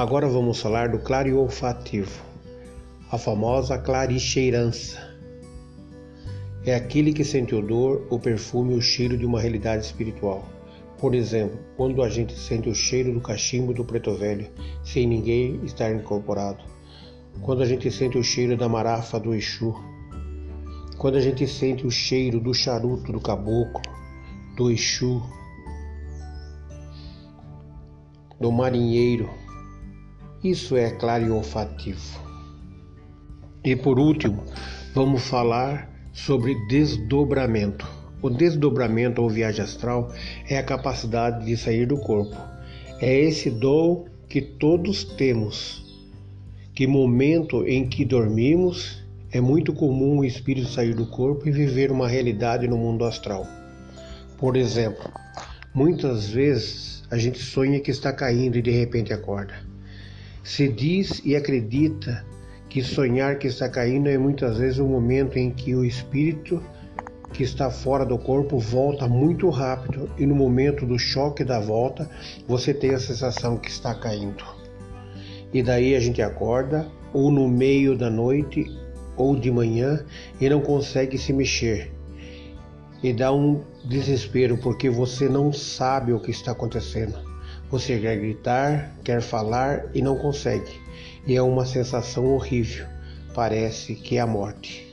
Agora vamos falar do clareolfativo, a famosa claricheirança. É aquele que sente o odor, o perfume, o cheiro de uma realidade espiritual. Por exemplo, quando a gente sente o cheiro do cachimbo do preto velho, sem ninguém estar incorporado. Quando a gente sente o cheiro da marafa do Exu. Quando a gente sente o cheiro do charuto do caboclo, do Exu, do marinheiro. Isso é clareolfativo. E por último, vamos falar sobre desdobramento. O desdobramento ou viagem astral é a capacidade de sair do corpo. É esse dom que todos temos. Que momento em que dormimos é muito comum o espírito sair do corpo e viver uma realidade no mundo astral. Por exemplo, muitas vezes a gente sonha que está caindo e de repente acorda. Se diz e acredita que sonhar que está caindo é muitas vezes o momento em que o espírito que está fora do corpo volta muito rápido e no momento do choque da volta você tem a sensação que está caindo. E daí a gente acorda ou no meio da noite ou de manhã e não consegue se mexer. E dá um desespero porque você não sabe o que está acontecendo. Você quer gritar, quer falar e não consegue e é uma sensação horrível. Parece que é a morte.